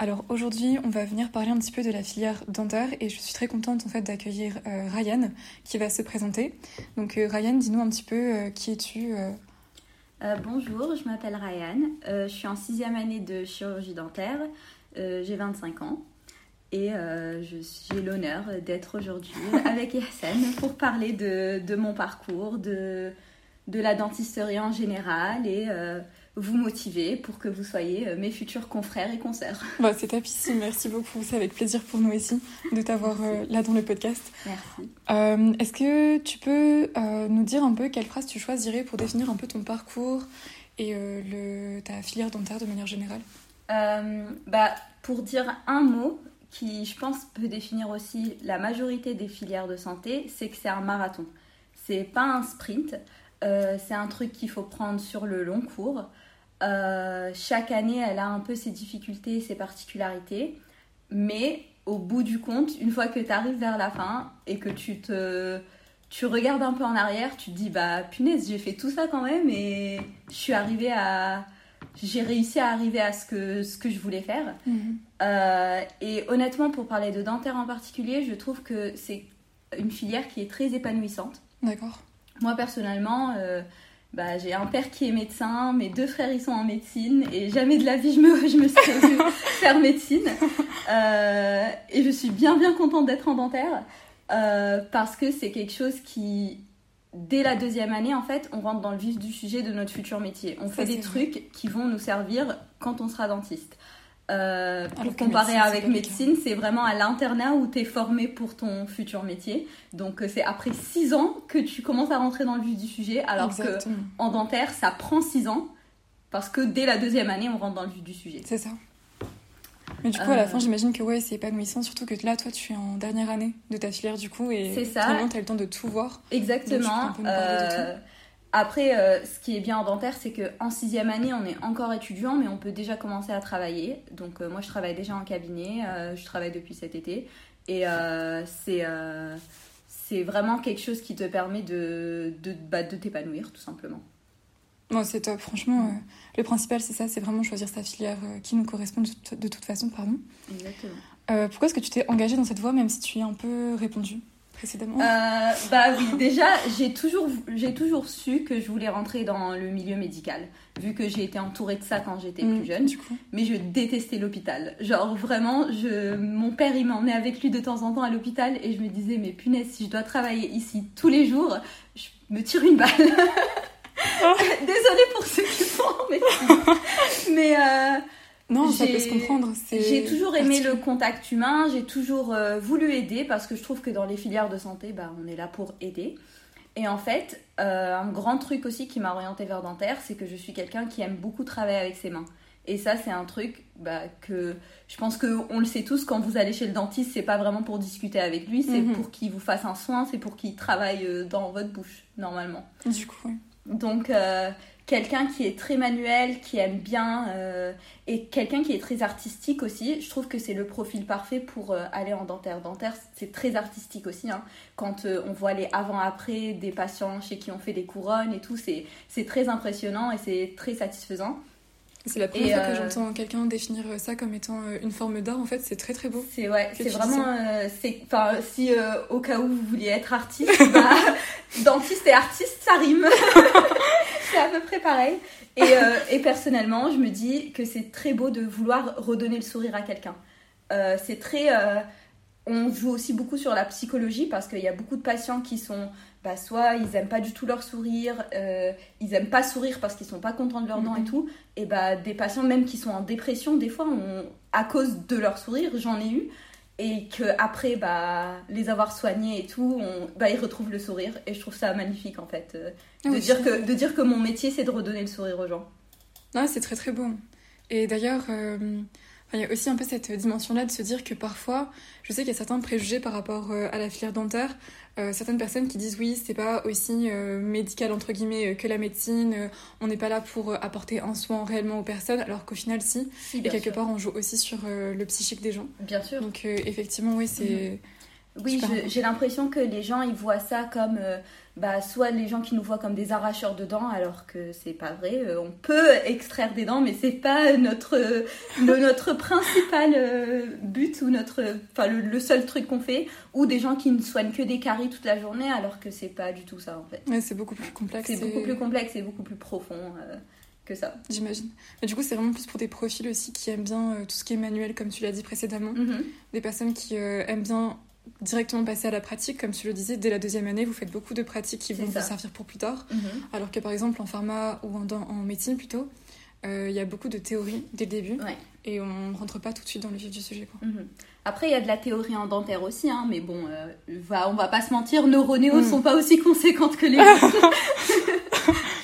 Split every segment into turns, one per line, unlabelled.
Alors aujourd'hui, on va venir parler un petit peu de la filière dentaire et je suis très contente en fait d'accueillir euh, Ryan qui va se présenter. Donc euh, Ryan, dis-nous un petit peu euh, qui es-tu
bonjour, je m'appelle Ryan. Je suis en sixième année de chirurgie dentaire. J'ai 25 ans. Et j'ai l'honneur d'être aujourd'hui avec Yassine pour parler de, de, mon parcours, de, de la dentisterie en général et vous motiver pour que vous soyez mes futurs confrères et consoeurs.
Bah, c'est tapissime, merci beaucoup. C'est avec plaisir pour nous aussi de t'avoir euh, là dans le podcast.
Merci.
Euh, Est-ce que tu peux euh, nous dire un peu quelle phrase tu choisirais pour définir un peu ton parcours et le, ta filière dentaire de manière générale?
Bah, Pour dire un mot qui, je pense, peut définir aussi la majorité des filières de santé, c'est que c'est un marathon. C'est pas un sprint. c'est un truc qu'il faut prendre sur le long cours. Euh, chaque année, elle a un peu ses difficultés, ses particularités. Mais au bout du compte, une fois que tu arrives vers la fin et que tu te tu regardes un peu en arrière, tu te dis bah punaise, j'ai fait tout ça quand même et je suis arrivée à j'ai réussi à arriver à ce que ce que je voulais faire.
Mhm.
Euh, et honnêtement, pour parler de dentaire en particulier, je trouve que c'est une filière qui est très épanouissante.
D'accord.
Moi personnellement, euh, bah, j'ai un père qui est médecin, mes deux frères ils sont en médecine et jamais de la vie je me, je me vue faire médecine. Euh, et je suis bien bien contente d'être en dentaire euh, parce que c'est quelque chose qui, dès la deuxième année en fait, on rentre dans le vif du sujet de notre futur métier. On fait des trucs qui vont nous servir quand on sera dentiste. Euh, pour comparer avec médecine, c'est vraiment à l'internat où tu es formé pour ton futur métier. Donc euh, c'est après 6 ans que tu commences à rentrer dans le vif du sujet, alors
Exactement.
que en dentaire, ça prend 6 ans, parce que dès la deuxième année, on rentre dans le vif du sujet.
C'est ça. Mais du coup, à la fin, j'imagine que ouais, c'est épanouissant, surtout que là, toi, tu es en dernière année de ta filière, du coup, et
c'est ça.
vraiment, tu as le temps de tout voir.
Exactement. Après, euh, ce qui est bien en dentaire, c'est qu'en sixième année, on est encore étudiant, mais on peut déjà commencer à travailler. Donc euh, moi, je travaille déjà en cabinet, euh, je travaille depuis cet été. Et c'est vraiment quelque chose qui te permet de, de, bah, de t'épanouir, tout simplement.
Non, c'est top. Franchement, le principal, c'est ça, c'est vraiment choisir sa filière qui nous correspond de, toute, de toute façon. Pardon.
Exactement.
pourquoi est-ce que tu t'es engagée dans cette voie, même si tu y as un peu répondu précédemment
euh, Bah oui, déjà, j'ai toujours, j'ai toujours su que je voulais rentrer dans le milieu médical, vu que j'ai été entourée de ça quand j'étais
mmh,
plus jeune.
Du coup.
Mais je détestais l'hôpital. Genre vraiment, je, mon père, il m'emmenait avec lui de temps en temps à l'hôpital et je me disais, mais punaise, si je dois travailler ici tous les jours, je me tire une balle.
Oh.
Désolée pour ceux qui font, mais... mais euh,
non, ça peut se comprendre.
J'ai toujours aimé le contact humain, j'ai toujours euh, voulu aider parce que je trouve que dans les filières de santé, bah, on est là pour aider. Et en fait, euh, un grand truc aussi qui m'a orientée vers dentaire, c'est que je suis quelqu'un qui aime beaucoup travailler avec ses mains. Et ça, c'est un truc bah, que je pense qu'on le sait tous, quand vous allez chez le dentiste, c'est pas vraiment pour discuter avec lui, c'est
Mhm.
pour qu'il vous fasse un soin, c'est pour qu'il travaille euh, dans votre bouche, normalement.
Du coup, oui.
Donc, euh, quelqu'un qui est très manuel, qui aime bien, euh, et quelqu'un qui est très artistique aussi. Je trouve que c'est le profil parfait pour euh, aller en dentaire. Dentaire, c'est très artistique aussi. Hein. Quand euh, on voit les avant-après des patients chez qui on fait des couronnes et tout, c'est c'est très impressionnant et c'est très satisfaisant.
C'est la première
Et,
fois que j'entends quelqu'un définir ça comme étant une forme d'art. En fait, c'est très très beau.
C'est ouais, c'est vraiment. enfin si au cas où vous vouliez être artiste, bah, dentiste et artiste, ça rime. c'est à peu près pareil. Et, euh, et personnellement, je me dis que c'est très beau de vouloir redonner le sourire à quelqu'un. Euh, c'est très. euh, on joue aussi beaucoup sur la psychologie parce qu'il y a beaucoup de patients qui sont bah, soit ils aiment pas du tout leur sourire, ils aiment pas sourire parce qu'ils sont pas contents de leurs dents et tout. Et bah des patients même qui sont en dépression, des fois, à cause de leur sourire, j'en ai eu. Et que après bah les avoir soignés et tout, bah, ils retrouvent le sourire. Et je trouve ça magnifique en fait. Euh, ah de, dire que, de dire que mon métier c'est de redonner le sourire aux gens.
Non, c'est très très beau. Et d'ailleurs, euh, il y a aussi un peu cette dimension-là de se dire que parfois, je sais qu'il y a certains préjugés par rapport euh, à la filière dentaire. Euh, certaines personnes qui disent oui, c'est pas aussi euh, médical entre guillemets que la médecine, on n'est pas là pour apporter un soin réellement aux personnes, alors qu'au final, si. et quelque part, on joue aussi sur le psychique des gens.
Bien sûr.
Donc, effectivement, oui, c'est. Mhm.
Oui, j'ai l'impression que les gens ils voient ça comme bah, soit les gens qui nous voient comme des arracheurs de dents, alors que c'est pas vrai. Euh, on peut extraire des dents, mais c'est pas notre, notre principal euh, but ou notre, enfin, le, seul truc qu'on fait. Ou des gens qui ne soignent que des caries toute la journée, alors que c'est pas du tout ça en fait.
Ouais, c'est beaucoup plus complexe.
C'est beaucoup plus complexe et beaucoup plus profond. Euh, que ça.
J'imagine. Mais du coup, c'est vraiment plus pour des profils aussi qui aiment bien tout ce qui est manuel, comme tu l'as dit précédemment. Mm-hmm. Des personnes qui aiment bien directement passer à la pratique, comme tu le disais, dès la deuxième année, vous faites beaucoup de pratiques qui vont vous servir pour plus tard. Mhm. Alors que par exemple en pharma ou en, en médecine plutôt, euh, il y a beaucoup de théorie dès le début et on rentre pas tout de suite dans le vif du sujet. Quoi.
Mhm. Après, il y a de la théorie en dentaire aussi, hein, mais bon, euh, va, on va pas se mentir, nos ronéos mm. sont pas aussi conséquentes que les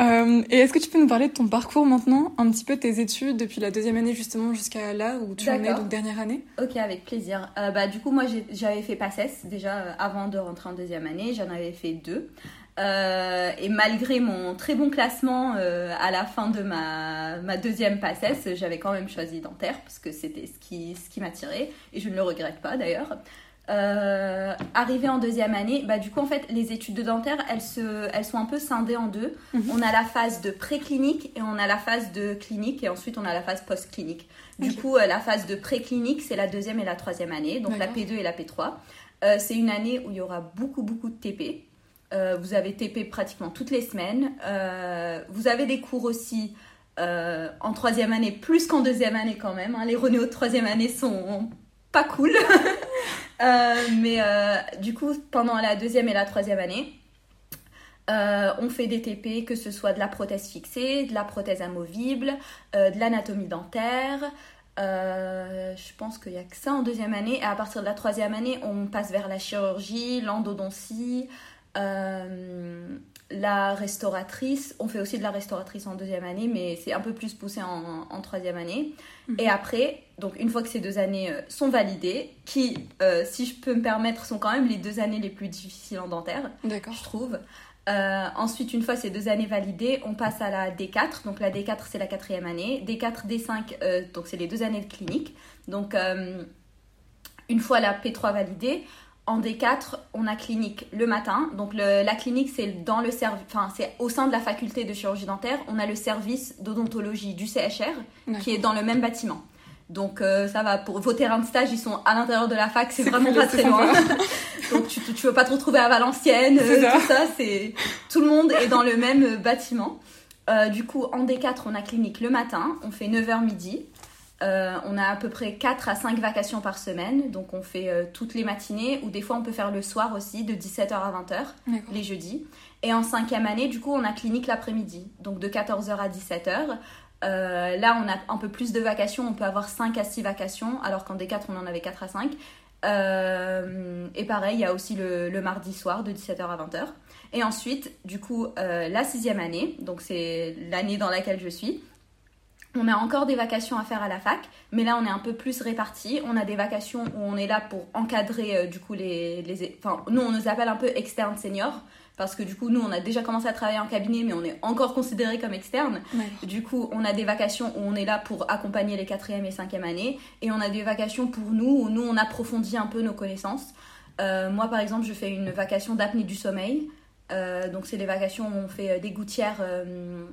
Euh, et est-ce que tu peux nous parler de ton parcours maintenant, un petit peu de tes études depuis la deuxième année justement jusqu'à là où tu en es, donc dernière année?
Ok, avec plaisir. Euh, bah, du coup, moi j'avais fait PACES déjà euh, avant de rentrer en deuxième année, j'en avais fait deux. et malgré mon très bon classement à la fin de ma, ma deuxième PACES, j'avais quand même choisi dentaire parce que c'était ce qui, ce qui m'attirait et je ne le regrette pas d'ailleurs. Euh, arrivé en deuxième année, bah, du coup, en fait, les études de dentaire, elles, se, elles sont un peu scindées en deux. Mhm. On a la phase de préclinique et on a la phase de clinique et ensuite on a la phase post-clinique. Du coup, euh, la phase de préclinique, c'est la deuxième et la troisième année, donc la P2 et la P3. Euh, c'est une année où il y aura beaucoup, beaucoup de TP. vous avez TP pratiquement toutes les semaines. vous avez des cours aussi en troisième année, plus qu'en deuxième année quand même. Hein. Les renéos de troisième année sont pas cool. Euh, mais euh, du coup, pendant la deuxième et la troisième année, euh, on fait des TP, que ce soit de la prothèse fixée, de la prothèse amovible, de l'anatomie dentaire. je pense qu'il n'y a que ça en deuxième année. Et à partir de la troisième année, on passe vers la chirurgie, l'endodontie, la restauratrice. On fait aussi de la restauratrice en deuxième année, mais c'est un peu plus poussé en, troisième année. Mhm. Et après, donc une fois que ces deux années euh, sont validées, qui, euh, si je peux me permettre, sont quand même les deux années les plus difficiles en dentaire, je trouve. Euh, ensuite, une fois ces deux années validées, on passe à la D4. Donc la D4, c'est la quatrième année. D4, D5, donc c'est les deux années de clinique. Donc une fois la P3 validée, en D4, on a clinique le matin. Donc la clinique, c'est dans le enfin c'est au sein de la faculté de chirurgie dentaire. On a le service d'odontologie du CHR qui est dans le même bâtiment. Donc euh, ça va pour vos terrains de stage, ils sont à l'intérieur de la fac, c'est vraiment pas très loin. Donc tu, tu veux pas te retrouver à Valenciennes, euh, tout ça, c'est tout le monde est dans le même bâtiment. Euh, du coup, en D4, on a clinique le matin, on fait 9h midi. Euh, on a à peu près 4 à 5 vacations par semaine, donc on fait euh, toutes les matinées, ou des fois on peut faire le soir aussi, de 17h à 20h, les jeudis. Et en cinquième année, du coup, on a clinique l'après-midi, donc de 14h à 17h. Euh, là, on a un peu plus de vacations, on peut avoir 5 à 6 vacations, alors qu'en D4, on en avait 4 à 5. et pareil, il y a aussi le, le, mardi soir de 17h à 20h. Et ensuite, du coup, la sixième année, donc c'est l'année dans laquelle je suis, on a encore des vacations à faire à la fac, mais là on est un peu plus répartis. On a des vacations où on est là pour encadrer euh, du coup les, les, Enfin, nous on nous appelle un peu externe senior parce que du coup nous on a déjà commencé à travailler en cabinet mais on est encore considéré comme externe. Du coup on a des vacations où on est là pour accompagner les quatrième et cinquième années et on a des vacations pour nous où nous on approfondit un peu nos connaissances. Euh, moi par exemple je fais une vacation d'apnée du sommeil. Euh, donc c'est les vacations où on fait des gouttières euh,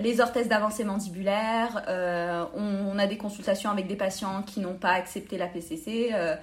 les orthèses d'avancée mandibulaire, euh, on, a des consultations avec des patients qui n'ont pas accepté la PCC, euh,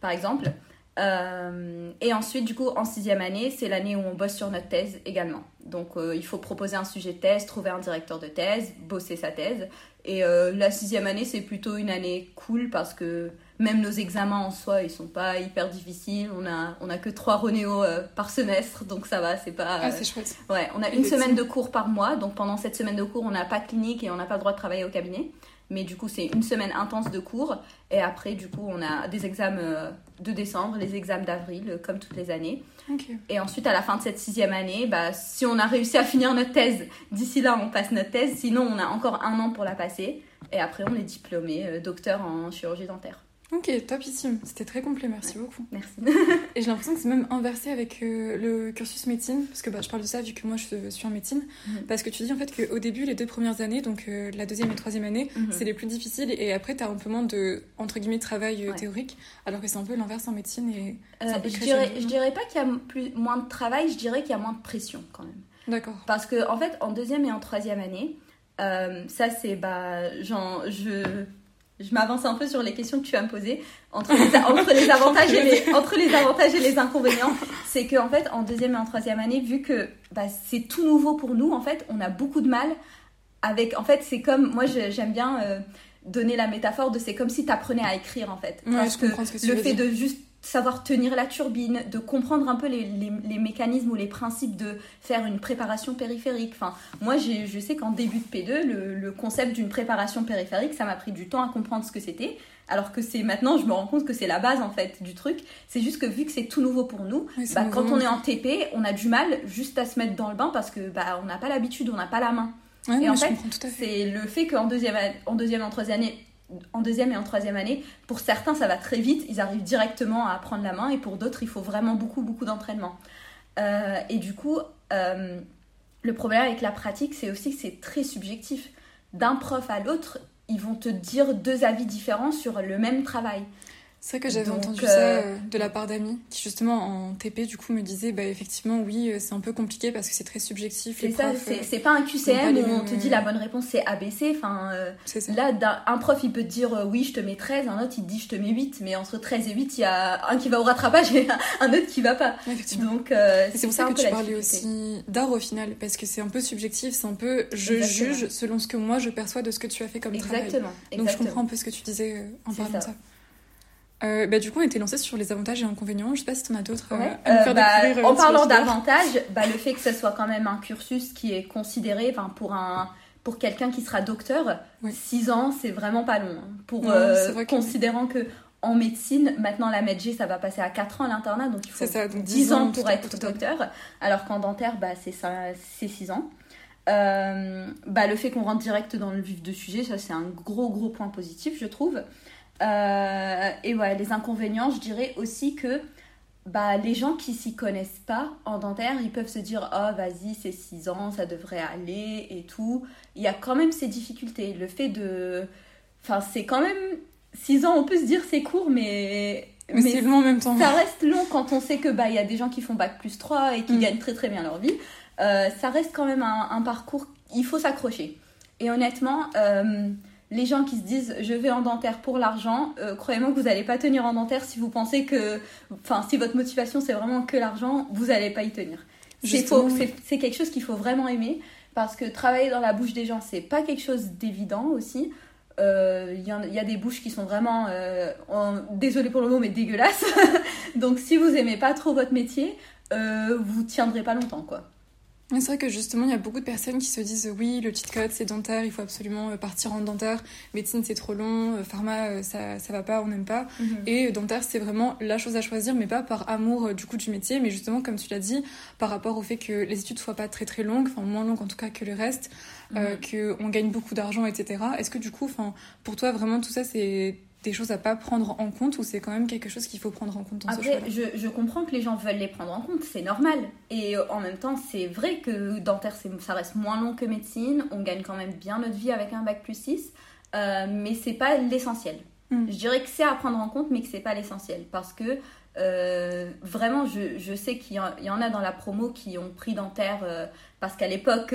par exemple. et ensuite, du coup, en sixième année, c'est l'année où on bosse sur notre thèse également. Donc, il faut proposer un sujet de thèse, trouver un directeur de thèse, bosser sa thèse. Et la sixième année, c'est plutôt une année cool parce que même nos examens en soi, ils sont pas hyper difficiles. On a, on a que trois Ronéo euh, par semestre, donc ça va, c'est pas.
Ah, c'est chouette.
Ouais, on a une semaine de cours par mois, donc pendant cette semaine de cours, on n'a pas de clinique et on n'a pas le droit de travailler au cabinet. Mais du coup, c'est une semaine intense de cours. Et après, du coup, on a des examens de décembre, les examens d'avril, comme toutes les années. Et ensuite, à la fin de cette sixième année, bah, si on a réussi à finir notre thèse, d'ici là, on passe notre thèse. Sinon, on a encore un an pour la passer. Et après, on est diplômé euh, docteur en chirurgie dentaire.
Ok, topissime. C'était très complet, merci beaucoup.
Merci.
et j'ai l'impression que c'est même inversé avec euh, le cursus médecine, parce que bah, je parle de ça vu que moi je suis en médecine, mhm. parce que tu dis en fait qu'au début, les deux premières années, donc euh, la deuxième et troisième année, mhm. c'est les plus difficiles, et après tu as un peu moins de, entre guillemets, travail euh, théorique, alors que c'est un peu l'inverse en médecine. Et
je, dirais, je dirais pas qu'il y a plus, moins de travail, je dirais qu'il y a moins de pression quand même.
D'accord.
Parce que en fait, en deuxième et en troisième année, ça c'est, bah, genre, je je m'avance un peu sur les questions que tu vas me poser entre les, entre les avantages et les entre les avantages et les inconvénients. C'est que en fait en deuxième et en troisième année vu que bah, c'est tout nouveau pour nous en fait on a beaucoup de mal avec en fait c'est comme moi j'aime bien euh, donner la métaphore de c'est comme si tu apprenais à écrire en fait.
Parce que,
le fait de juste savoir tenir la turbine, de comprendre un peu les, les, mécanismes ou les principes de faire une préparation périphérique. Enfin, moi, je sais qu'en début de P2, le, le concept d'une préparation périphérique, ça m'a pris du temps à comprendre ce que c'était. Alors que c'est maintenant, je me rends compte que c'est la base en fait du truc. C'est juste que vu que c'est tout nouveau pour nous, bah, quand on est en TP, on a du mal juste à se mettre dans le bain parce que bah, on n'a pas l'habitude, on n'a pas la main.
et
en fait, c'est le fait qu'en deuxième, en deuxième, en troisième année, en deuxième et en troisième année, pour certains, ça va très vite, ils arrivent directement à prendre la main, et pour d'autres, il faut vraiment beaucoup, beaucoup d'entraînement. Euh, et du coup, euh, le problème avec la pratique, c'est aussi que c'est très subjectif. D'un prof à l'autre, ils vont te dire deux avis différents sur le même travail.
C'est vrai que j'avais entendu ça euh, euh, de la part d'amis qui justement en TP du coup me disaient bah effectivement oui euh, c'est un peu compliqué parce que c'est très subjectif.
C'est ça, c'est pas un QCM où on te dit la bonne réponse c'est ABC. Enfin là un prof il peut te dire oui je te mets 13, un autre il te dit je te mets 8 mais entre 13 et 8 il y a un qui va au rattrapage et un autre qui va pas. Donc
c'est pour ça que tu parlais aussi d'art au final parce que c'est un peu subjectif, c'est un peu je juge selon ce que moi je perçois de ce que tu as fait comme
Exactement.
travail. Donc je comprends un peu ce que tu disais en parlant de ça. Euh, bah, du coup, on était lancé sur les avantages et inconvénients. Je sais pas si tu en as d'autres
euh, euh, bah, En parlant d'avantages, bah, le fait que ce soit quand même un cursus qui est considéré pour, un, pour quelqu'un qui sera docteur, 6 ans, c'est vraiment pas long. Hein. Pour, considérant que en médecine, maintenant la MedG, ça va passer à 4 ans l'internat, donc il faut ça, 10, ans pour être docteur, alors qu'en dentaire, bah, c'est 6 ans. bah, le fait qu'on rentre direct dans le vif du sujet, ça c'est un gros gros point positif, je trouve. Euh, et ouais, les inconvénients, je dirais aussi que bah, les gens qui s'y connaissent pas en dentaire, ils peuvent se dire Oh, vas-y, c'est 6 ans, ça devrait aller et tout. Il y a quand même ces difficultés. Le fait de. Enfin, c'est quand même. 6 ans, on peut se dire c'est court, mais.
Mais, c'est long en même temps.
Ça reste long quand on sait que bah il y a des gens qui font bac plus 3 et qui mm. gagnent très très bien leur vie. Euh, ça reste quand même un, un parcours. Il faut s'accrocher. Et honnêtement, euh, les gens qui se disent je vais en dentaire pour l'argent, euh, croyez-moi que vous n'allez pas tenir en dentaire si vous pensez que, enfin, si votre motivation c'est vraiment que l'argent, vous n'allez pas y tenir. C'est quelque chose qu'il faut vraiment aimer parce que travailler dans la bouche des gens, c'est pas quelque chose d'évident aussi. Il euh, y, a des bouches qui sont vraiment, euh, désolé pour le mot, mais dégueulasses. Donc si vous aimez pas trop votre métier, vous tiendrez pas longtemps, quoi.
C'est vrai que justement, il y a beaucoup de personnes qui se disent oui, le cheat code c'est dentaire, il faut absolument euh, partir en dentaire, médecine c'est trop long, euh, pharma euh, ça, ça va pas, on n'aime pas. Mhm. Et dentaire c'est vraiment la chose à choisir, mais pas par amour du coup du métier, mais justement, comme tu l'as dit, par rapport au fait que les études soient pas très très longues, enfin moins longues en tout cas que le reste, mhm. qu'on gagne beaucoup d'argent, etc. Est-ce que du coup, pour toi, vraiment tout ça c'est des choses à pas prendre en compte ou c'est quand même quelque chose qu'il faut prendre en compte dans
Après, je, je, comprends que les gens veulent les prendre en compte, c'est normal. Et euh, en même temps, c'est vrai que dentaire, ça reste moins long que médecine. On gagne quand même bien notre vie avec un bac plus 6. Euh, mais c'est pas l'essentiel. Hmm. Je dirais que c'est à prendre en compte, mais que c'est pas l'essentiel. Parce que euh, vraiment, je, je sais qu'il y, en a dans la promo qui ont pris dentaire euh, parce qu'à l'époque,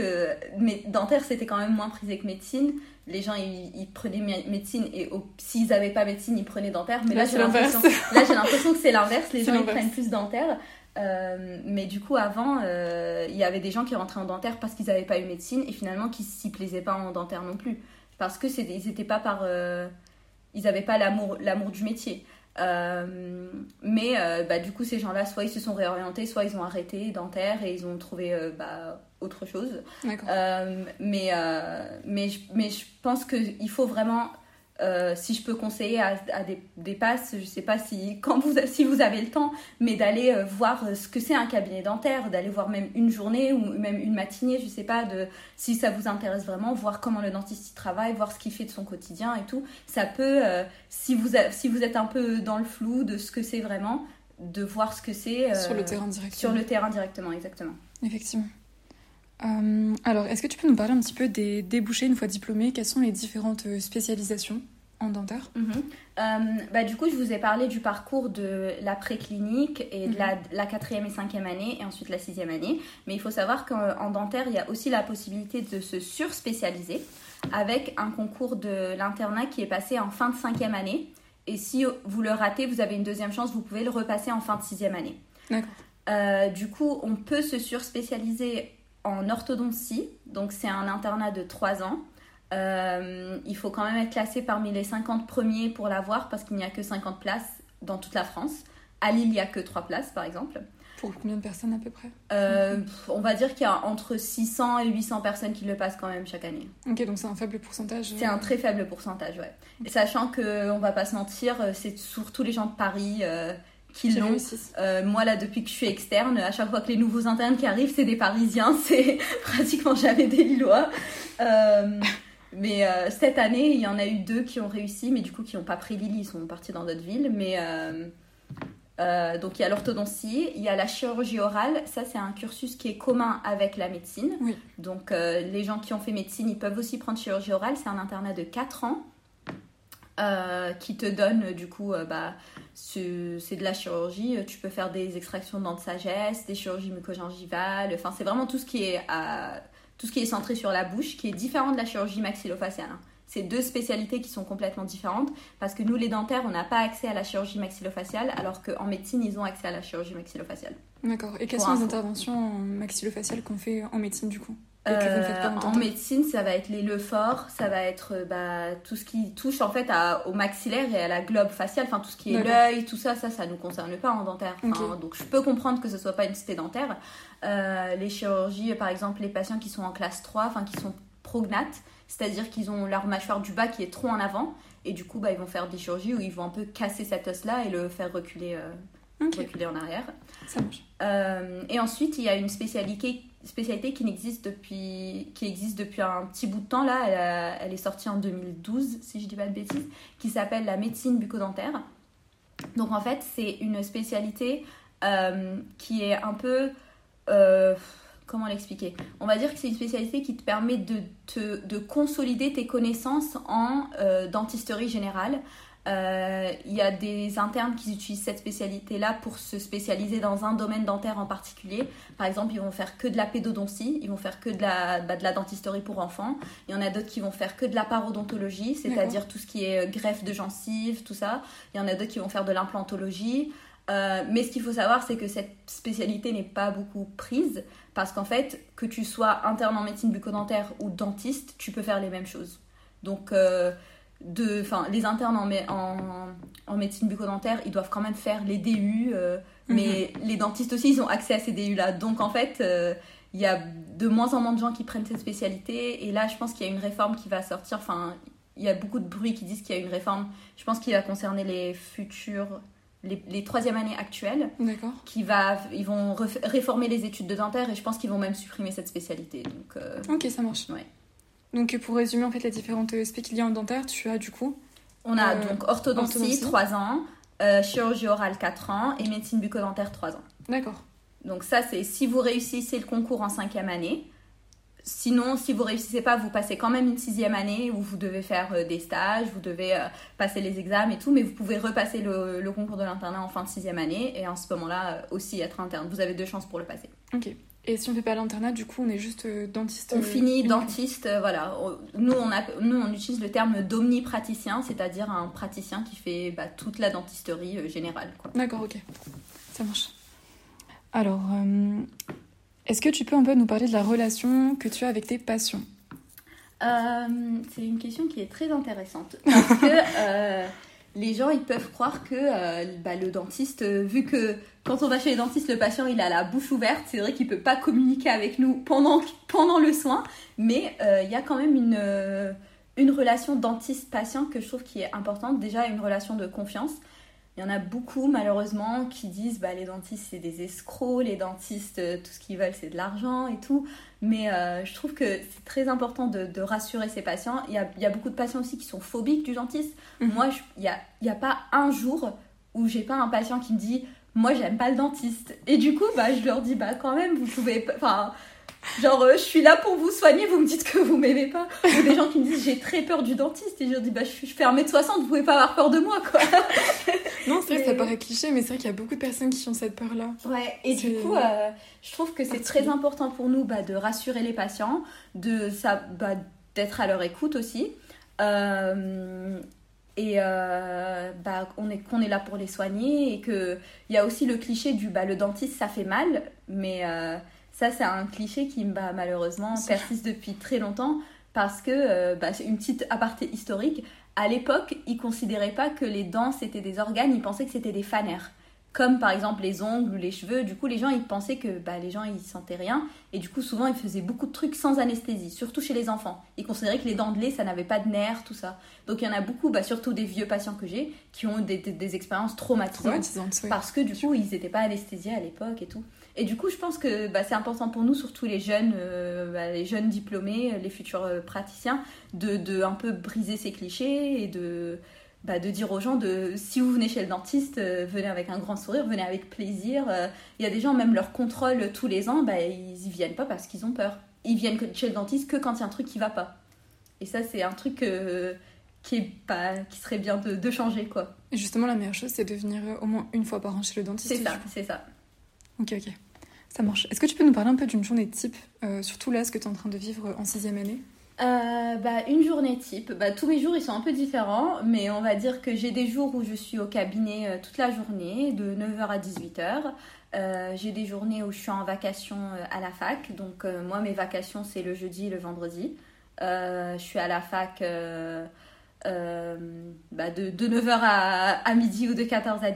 dentaire c'était quand même moins prisé que médecine. Les gens ils, prenaient médecine et s'ils n'avaient pas médecine ils prenaient dentaire. Mais là, j'ai l'impression là j'ai l'impression que c'est l'inverse. Les gens ils prennent plus dentaire. Euh, mais du coup avant euh, il y avait des gens qui rentraient en dentaire parce qu'ils n'avaient pas eu médecine et finalement qui s'y plaisaient pas en dentaire non plus. Parce que ils n'étaient pas par euh, ils n'avaient pas l'amour, du métier. Euh, mais bah, du coup, ces gens-là, soit ils se sont réorientés, soit ils ont arrêté dentaire et ils ont trouvé bah, autre chose. mais, mais, mais je pense qu'il faut vraiment euh, si je peux conseiller à, des, des, passes, je sais pas si, quand vous, si vous avez le temps, mais d'aller euh, voir euh, ce que c'est un cabinet dentaire, d'aller voir même une journée ou même une matinée, je sais pas, de, si ça vous intéresse vraiment, voir comment le dentiste y travaille, voir ce qu'il fait de son quotidien et tout. Ça peut, si, vous si vous êtes un peu dans le flou de ce que c'est vraiment, de voir ce que c'est.
sur le terrain directement.
Sur le terrain directement, exactement.
Effectivement. Euh, alors, est-ce que tu peux nous parler un petit peu des débouchés une fois diplômé Quelles sont les différentes euh, spécialisations en dentaire?
Mhm. euh, bah, Du coup, je vous ai parlé du parcours de la préclinique et de mhm. la, quatrième et cinquième année et ensuite la sixième année. Mais il faut savoir qu'en dentaire, il y a aussi la possibilité de se surspécialiser avec un concours de l'internat qui est passé en fin de cinquième année. Et si vous le ratez, vous avez une deuxième chance, vous pouvez le repasser en fin de sixième année. D'accord. du coup, on peut se surspécialiser en orthodontie, donc c'est un internat de 3 ans. Euh, il faut quand même être classé parmi les 50 premiers pour l'avoir parce qu'il n'y a que 50 places dans toute la France. À Lille, il n'y a que 3 places par exemple.
Pour combien de personnes à peu près?
Euh, On va dire qu'il y a entre 600 et 800 personnes qui le passent quand même chaque année.
Ok, donc c'est un faible pourcentage
C'est un très faible pourcentage, ouais. Et sachant qu'on va pas se mentir, c'est surtout les gens de Paris euh, qui l'ont. Euh, moi, là, depuis que je suis externe, à chaque fois que les nouveaux internes qui arrivent, c'est des Parisiens, c'est pratiquement jamais des Lillois. Euh, mais euh, cette année, il y en a eu deux qui ont réussi, mais du coup, qui n'ont pas pris Lille, ils sont partis dans d'autres villes. Mais donc, il y a l'orthodontie, il y a la chirurgie orale. Ça, c'est un cursus qui est commun avec la médecine. Donc, les gens qui ont fait médecine, ils peuvent aussi prendre chirurgie orale. C'est un internat de 4 ans. Qui te donne du coup bah, c'est de la chirurgie. Tu peux faire des extractions de dents de sagesse, des chirurgies mucogingivales. Enfin, c'est vraiment tout ce qui est tout ce qui est centré sur la bouche, qui est différent de la chirurgie maxillofaciale. Hein. C'est deux spécialités qui sont complètement différentes parce que nous, les dentaires, on n'a pas accès à la chirurgie maxillofaciale, alors qu'en médecine, ils ont accès à la chirurgie maxillofaciale.
D'accord. Et quelles sont les interventions maxillofaciales qu'on fait en médecine du coup
euh, en médecine, ça va être les lefort, ça va être euh, bah, tout ce qui touche en fait au maxillaire et à la globe faciale, enfin tout ce qui est l'œil, tout ça, ça, ça nous concerne pas en dentaire. Donc je peux comprendre que ce soit pas une cité dentaire. Euh, les chirurgies, par exemple, les patients qui sont en classe 3, enfin qui sont prognates, c'est-à-dire qu'ils ont leur mâchoire du bas qui est trop en avant et du coup bah, ils vont faire des chirurgies où ils vont un peu casser cet os-là et le faire reculer, reculer en arrière.
Ça marche.
et ensuite, il y a une spécialité spécialité qui existe depuis, qui existe depuis un petit bout de temps. Là, elle, est sortie en 2012, si je dis pas de bêtises, qui s'appelle la médecine bucco-dentaire. Donc en fait, c'est une spécialité euh, qui est un peu... Comment l'expliquer? On va dire que c'est une spécialité qui te permet de, te, de consolider tes connaissances en euh, dentisterie générale. Euh, il y a des internes qui utilisent cette spécialité-là pour se spécialiser dans un domaine dentaire en particulier. Par exemple, ils vont faire que de la pédodontie, ils vont faire que de la, bah, de la dentisterie pour enfants. Il y en a d'autres qui vont faire que de la parodontologie, c'est-à-dire tout ce qui est euh, greffe de gencives, tout ça. Il y en a d'autres qui vont faire de l'implantologie. Euh, mais ce qu'il faut savoir, c'est que cette spécialité n'est pas beaucoup prise parce qu'en fait, que tu sois interne en médecine bucco-dentaire ou dentiste, tu peux faire les mêmes choses. Donc, de, enfin, les internes en, en, en médecine bucco-dentaire, ils doivent quand même faire les DU, euh, mais mhm. les dentistes aussi, ils ont accès à ces DU-là. Donc en fait, euh, il y a de moins en moins de gens qui prennent cette spécialité. Et là, je pense qu'il y a une réforme qui va sortir. Enfin, il y a beaucoup de bruit qui disent qu'il y a une réforme. Je pense qu'il va concerner les futurs, les, les troisième années actuelles.
D'accord.
Qui va, ils vont réformer les études de dentaire et je pense qu'ils vont même supprimer cette spécialité. Donc, euh,
ok, ça marche.
Ouais.
Donc pour résumer en fait les différentes spé qu'il y a en dentaire, tu as du coup
On a euh, donc orthodontie, 3 ans, euh, chirurgie orale 4 ans et médecine bucco-dentaire 3 ans.
D'accord.
Donc ça c'est si vous réussissez le concours en cinquième année. Sinon, si vous réussissez pas, vous passez quand même une sixième année où vous devez faire euh, des stages, vous devez passer les examens et tout, mais vous pouvez repasser le, le concours de l'internat en fin de sixième année et en ce moment-là aussi être interne. Vous avez deux chances pour le passer.
Ok. Et si on fait pas l'internat, du coup, on est juste euh, dentiste
On finit dentiste, euh, voilà. Nous on, a, nous, on utilise le terme d'omnipraticien, c'est-à-dire un praticien qui fait bah, toute la dentisterie euh, générale.
D'accord, ok. Ça marche. Alors, est-ce que tu peux un peu nous parler de la relation que tu as avec tes patients
C'est une question qui est très intéressante parce que les gens ils peuvent croire que bah, le dentiste, vu que quand on va chez le dentiste, le patient il a la bouche ouverte, c'est vrai qu'il peut pas communiquer avec nous pendant, pendant le soin, mais il y a quand même une, une relation dentiste-patient que je trouve qui est importante. Déjà une relation de confiance. Il y en a beaucoup malheureusement qui disent bah, les dentistes c'est des escrocs, les dentistes euh, tout ce qu'ils veulent c'est de l'argent et tout. Mais euh, je trouve que c'est très important de, rassurer ces patients. Il y, a, il y, a, beaucoup de patients aussi qui sont phobiques du dentiste. Mhm. Moi, il n'y a, il a pas un jour où j'ai pas un patient qui me dit moi j'aime pas le dentiste. Et du coup, bah, je leur dis bah quand même vous pouvez... Enfin, Genre, euh, je suis là pour vous soigner, vous me dites que vous m'aimez pas. Ou des gens qui me disent, j'ai très peur du dentiste. Et je leur dis, bah, je, fais 1m60, vous pouvez pas avoir peur de moi, quoi.
non, c'est vrai que ça paraît cliché, mais c'est vrai qu'il y a beaucoup de personnes qui ont cette peur-là.
Ouais, et du coup, euh, je trouve que c'est très important pour nous bah, de rassurer les patients, de ça, bah, d'être à leur écoute aussi. Euh, et bah, on est qu'on est là pour les soigner et que il y a aussi le cliché du bah le dentiste ça fait mal mais ça, c'est un cliché qui bah, malheureusement persiste depuis très longtemps parce que, euh, bah, c'est une petite aparté historique, à l'époque, ils considéraient pas que les dents c'était des organes, ils pensaient que c'était des fanères comme par exemple les ongles ou les cheveux. Du coup, les gens, ils pensaient que bah, les gens, ils sentaient rien. Et du coup, souvent, ils faisaient beaucoup de trucs sans anesthésie, surtout chez les enfants. Ils considéraient que les dents de lait, ça n'avait pas de nerfs, tout ça. Donc, il y en a beaucoup, bah, surtout des vieux patients que j'ai, qui ont des, des, expériences traumatisantes. Parce que du coup, ils n'étaient pas anesthésiés à l'époque et tout. Et du coup, je pense que bah, c'est important pour nous, surtout les jeunes, euh, bah, les jeunes diplômés, les futurs euh, praticiens, de, de un peu briser ces clichés et de bah, de dire aux gens de si vous venez chez le dentiste, euh, venez avec un grand sourire, venez avec plaisir. Euh, il y a des gens, même leur contrôle tous les ans, bah, ils y viennent pas parce qu'ils ont peur. Ils viennent chez le dentiste que quand il y a un truc qui va pas. Et ça, c'est un truc euh, qui, est pas, qui serait bien de, de, changer. quoi.
Et justement, la meilleure chose, c'est de venir au moins une fois par an chez le dentiste.
C'est ça, c'est ça.
Ok, ok. Ça marche. Est-ce que tu peux nous parler un peu d'une journée type, surtout là, ce que tu es en train de vivre en sixième année?
Euh, bah, Une journée type. Bah, tous mes jours, ils sont un peu différents, mais on va dire que j'ai des jours où je suis au cabinet euh, toute la journée, de 9h à 18h. Euh, j'ai des journées où je suis en vacation à la fac. Donc, moi, mes vacations, c'est le jeudi et le vendredi. je suis à la fac bah, de, de, 9h à, à, midi ou de 14 à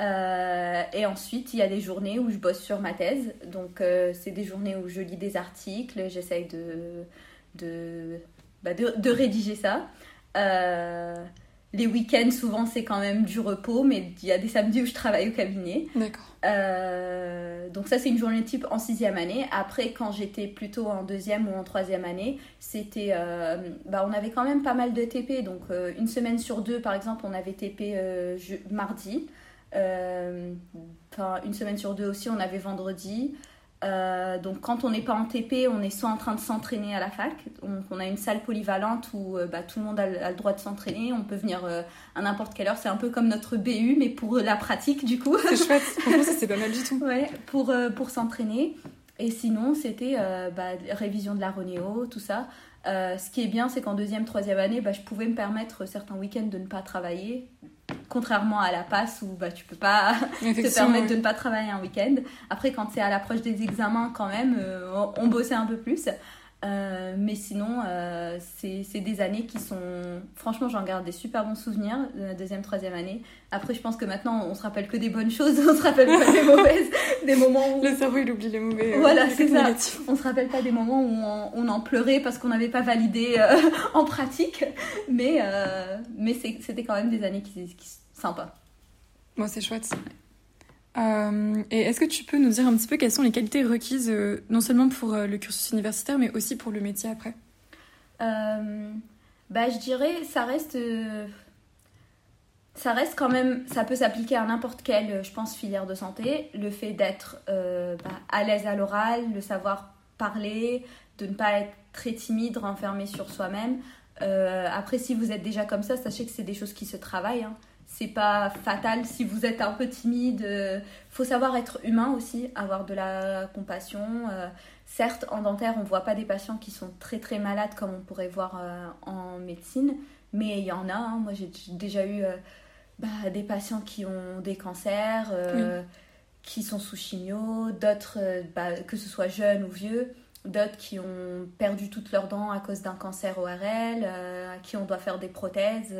17. et ensuite, il y a des journées où je bosse sur ma thèse. Donc, c'est des journées où je lis des articles, j'essaye de, bah, de, de, rédiger ça. Euh, les week-ends, souvent, c'est quand même du repos, mais il y a des samedis où je travaille au cabinet.
D'accord.
Euh, donc ça, c'est une journée type en sixième année. Après, quand j'étais plutôt en deuxième ou en troisième année, c'était, euh, bah, on avait quand même pas mal de TP. Donc une semaine sur deux, par exemple, on avait TP mardi. Enfin, une semaine sur deux aussi, on avait vendredi. Euh, donc quand on n'est pas en TP, on est soit en train de s'entraîner à la fac, donc on a une salle polyvalente où euh, bah, tout le monde a, le droit de s'entraîner, on peut venir euh, à n'importe quelle heure, c'est un peu comme notre BU mais pour la pratique du coup.
C'est chouette, ça c'est pas mal du tout.
Ouais, pour, pour s'entraîner. Et sinon c'était bah, révision de la Renéo, tout ça. ce qui est bien c'est qu'en deuxième, troisième année, bah, je pouvais me permettre certains week-ends de ne pas travailler contrairement à la passe où bah, tu peux pas te permettre de ne pas travailler un week-end. Après, quand c'est à l'approche des examens, quand même, euh, on bossait un peu plus. Euh, mais sinon, euh, c'est des années qui sont. Franchement, j'en garde des super bons souvenirs de la deuxième, troisième année. Après, je pense que maintenant, on se rappelle que des bonnes choses, on se rappelle pas des mauvaises, des moments où.
Le cerveau, il oublie les mauvais.
Voilà, c'est ça. On se rappelle pas des moments où on, en pleurait parce qu'on n'avait pas validé en pratique. Mais, mais c'était quand même des années qui, qui sympa.
Moi, c'est chouette. Euh, et est-ce que tu peux nous dire un petit peu quelles sont les qualités requises, euh, non seulement pour euh, le cursus universitaire, mais aussi pour le métier après?
Bah, Je dirais, ça reste, ça reste quand même, ça peut s'appliquer à n'importe quelle, je pense, filière de santé. Le fait d'être bah, à l'aise à l'oral, le savoir parler, de ne pas être très timide, renfermé sur soi-même. après, si vous êtes déjà comme ça, sachez que c'est des choses qui se travaillent. Hein c'est pas fatal si vous êtes un peu timide. Euh, faut savoir être humain aussi, avoir de la compassion. Euh, certes, en dentaire, on voit pas des patients qui sont très très malades comme on pourrait voir euh, en médecine, mais il y en a. Hein. Moi, j'ai déjà eu bah, des patients qui ont des cancers, qui sont sous chimio, d'autres, bah, que ce soit jeunes ou vieux. d'autres qui ont perdu toutes leurs dents à cause d'un cancer ORL, à qui on doit faire des prothèses.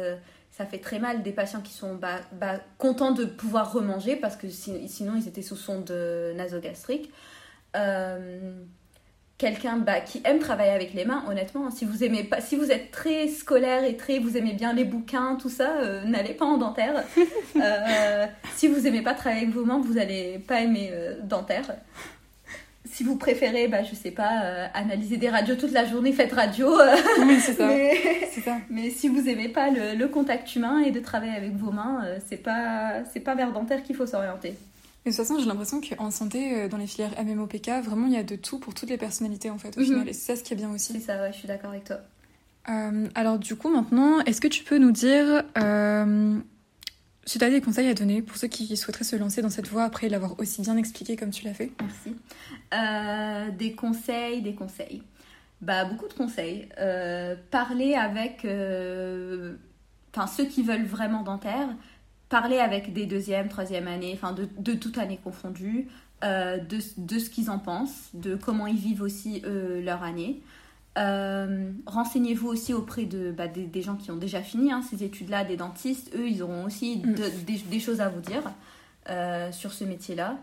Ça fait très mal des patients qui sont bah, bah, contents de pouvoir remanger parce que sinon ils étaient sous sonde nasogastrique. Euh, quelqu'un bah, qui aime travailler avec les mains, honnêtement, si vous aimez pas, si vous êtes très scolaire et très, vous aimez bien les bouquins, tout ça, euh, n'allez pas en dentaire. Euh, si vous aimez pas travailler avec vos mains, vous allez pas aimer dentaire. Si vous préférez, bah, je sais pas, analyser des radios toute la journée, faites radio.
oui, c'est ça.
Mais... ça. Mais si vous aimez pas le, le, contact humain et de travailler avec vos mains, c'est pas, c'est pas vers dentaire qu'il faut s'orienter
de toute façon, j'ai l'impression qu'en santé, euh, dans les filières MMOPK, vraiment, il y a de tout pour toutes les personnalités, en fait, au mhm. final. Et c'est ça ce qui est bien aussi.
C'est ça, ouais, je suis d'accord avec toi.
Euh, alors, du coup, maintenant, est-ce que tu peux nous dire euh, si tu as des conseils à donner pour ceux qui souhaiteraient se lancer dans cette voie après l'avoir aussi bien expliqué comme tu l'as fait
Merci. des conseils, des conseils. Bah, beaucoup de conseils. parler avec enfin, ceux qui veulent vraiment dentaire parler avec des deuxième, troisième années, enfin de, de toute année confondue, euh, de, de, ce qu'ils en pensent, de comment ils vivent aussi leur année. Euh, renseignez-vous aussi auprès de, bah, des, gens qui ont déjà fini hein, ces études-là, des dentistes. Eux, ils auront aussi mm. des, choses à vous dire euh, sur ce métier-là.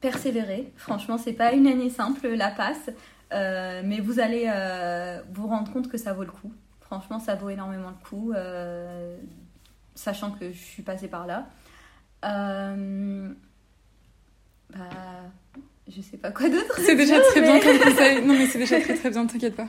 persévérer. Franchement, c'est pas une année simple, la passe. mais vous allez vous rendre compte que ça vaut le coup. Franchement, ça vaut énormément le coup sachant que je suis passée par là. Euh, bah, je sais pas quoi d'autre.
C'est déjà très bien comme conseil. Non, mais c'est déjà très très bien, t'inquiète pas.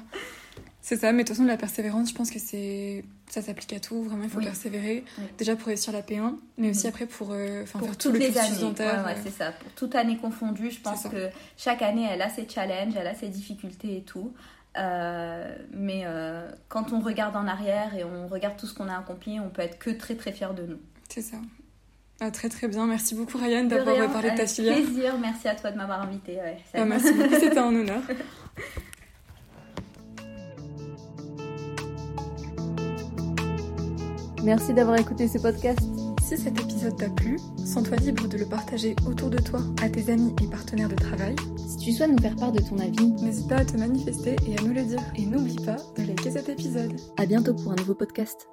C'est ça, mais de toute façon, la persévérance, je pense que c'est ça s'applique à tout. Vraiment, il faut persévérer. Déjà pour réussir la P1, mais aussi mhm. après pour, euh, faire tout le
les années. Ouais, c'est ça. Pour toute année confondue, je pense que chaque année, elle a ses challenges, elle a ses difficultés et tout. Euh, mais euh, quand on regarde en arrière et on regarde tout ce qu'on a accompli, on peut être que très très fier de nous.
C'est ça. Ah, très très bien. Merci beaucoup Ryan d'avoir parlé de ta filière.
plaisir. Merci à toi de m'avoir invité.
Ah, merci beaucoup. C'était un honneur.
Merci d'avoir écouté ce podcast.
Si cet épisode t'a plu, sens-toi libre de le partager autour de toi à tes amis et partenaires de travail.
Si tu souhaites nous faire part de ton avis,
n'hésite pas à te manifester et à nous le dire. Et n'oublie pas de liker cet épisode.
À bientôt pour un nouveau podcast.